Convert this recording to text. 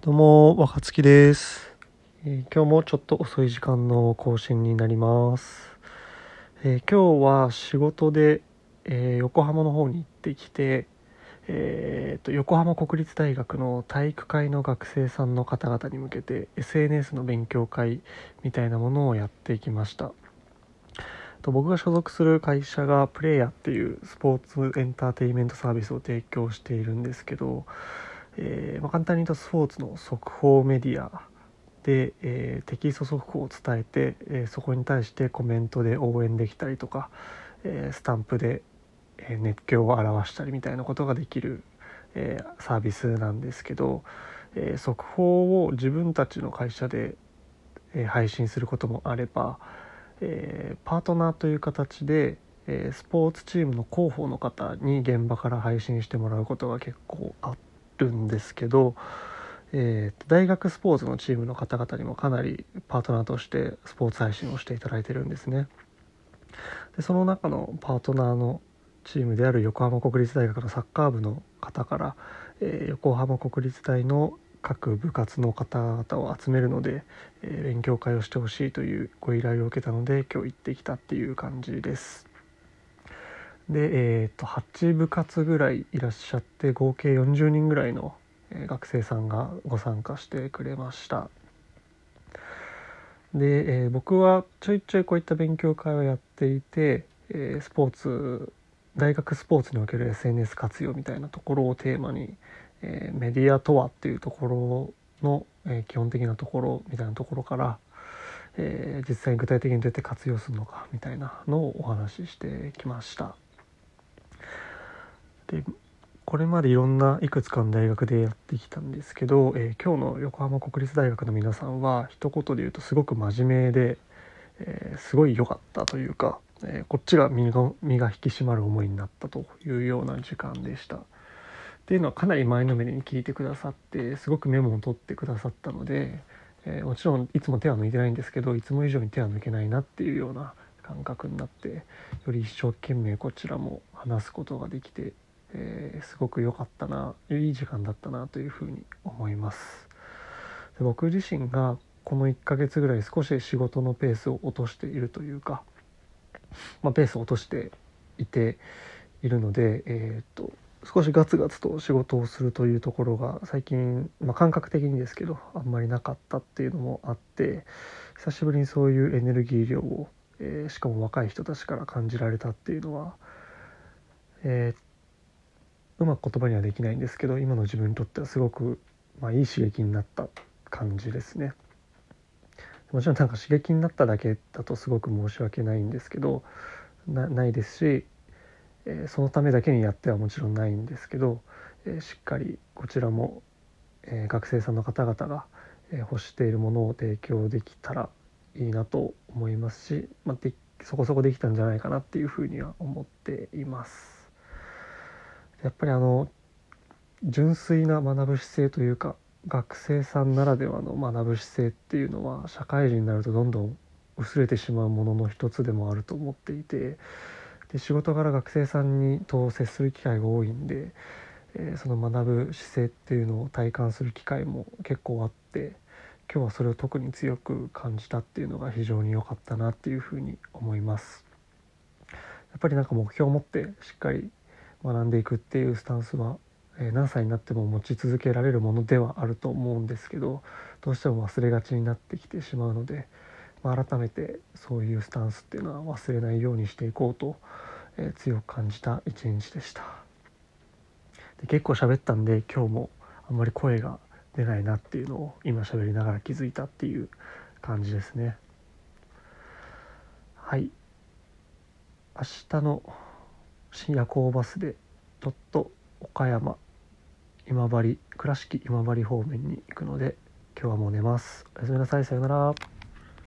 どうも、若月です、えー今日もちょっと遅い時間の更新になります。えー今日は仕事で、えー横浜の方に行ってきて、えーと横浜国立大学の体育会の学生さんの方々に向けて SNS の勉強会みたいなものをやっていきました。と僕が所属する会社がプレイヤーっていうスポーツエンターテインメントサービスを提供しているんですけど、えーまあ、簡単に言うとスポーツの速報メディアで、えーテキスト速報を伝えて、えーそこに対してコメントで応援できたりとか、えスタンプで、熱狂を表したりみたいなことができる、えサービスなんですけど、え速報を自分たちの会社で、え配信することもあれば、えパートナーという形で、えスポーツチームの広報の方に現場から配信してもらうことが結構あってるんですけど、えーと大学スポーツのチームの方々にもかなりパートナーとしてスポーツ配信をしていただいてるんですね。でその中のパートナーのチームである横浜国立大学のサッカー部の方から、えー横浜国立大の各部活の方々を集めるので、えー勉強会をしてほしいというご依頼を受けたので今日行ってきたっていう感じです。で、えー、と8部活ぐらいいらっしゃって合計40人ぐらいの、学生さんがご参加してくれました。で、えー僕はちょいちょいこういった勉強会をやっていて、えースポーツ大学スポーツにおける SNS 活用みたいなところをテーマに、えーメディアとはっていうところの、え基本的なところみたいなところから、え実際に具体的にどうやって活用するのかみたいなのをお話ししてきました。でこれまでいろんないくつかの大学でやってきたんですけど、えー今日の横浜国立大学の皆さんは一言で言うとすごく真面目で、えーすごい良かったというか、えーこっちが身が身が引き締まる思いになったというような時間でした。っていうのはかなり前のめりに聞いてくださってすごくメモを取ってくださったので、えもちろんいつも手は抜いてないんですけどいつも以上に手は抜けないなっていうような感覚になってより一生懸命こちらも話すことができて、えーすごく良かったないい時間だったなというふうに思います。で僕自身がこの1ヶ月ぐらい少し仕事のペースを落としているというか、まあ、ペースを落としていているので、えーっと少しガツガツと仕事をするというところが最近、まあ、感覚的にですけどあんまりなかったっていうのもあって久しぶりにそういうエネルギー量を、えーしかも若い人たちから感じられたっていうのは、えーうまく言葉にはできないんですけど今の自分にとってはすごく、まあ、いい刺激になった感じですね。もちろんなんか刺激になっただけだとすごく申し訳ないんですけどないですし、えーそのためだけにやってはもちろんないんですけど、えーしっかりこちらも、えー学生さんの方々が、え欲しているものを提供できたらいいなと思いますし、まあ、でそこそこできたんじゃないかなっていうふうには思っています。やっぱりあの純粋な学ぶ姿勢というか学生さんならではの学ぶ姿勢っていうのは社会人になるとどんどん薄れてしまうものの一つでもあると思っていてで仕事柄学生さんにと接する機会が多いんで、えーその学ぶ姿勢っていうのを体感する機会も結構あって今日はそれを特に強く感じたっていうのが非常に良かったなっていうふうに思います。やっぱりなんか目標を持ってしっかり学んでいくっていうスタンスは、え何歳になっても持ち続けられるものではあると思うんですけどどうしても忘れがちになってきてしまうので、まあ、改めてそういうスタンスっていうのは忘れないようにしていこうと、えー強く感じた一日でした。で結構喋ったんで今日もあんまり声が出ないなっていうのを今喋りながら気づいたっていう感じですね。はい。明日の夜行バスでちょっと岡山今治倉敷今治方面に行くので今日はもう寝ます。おやすみなさい。さようなら。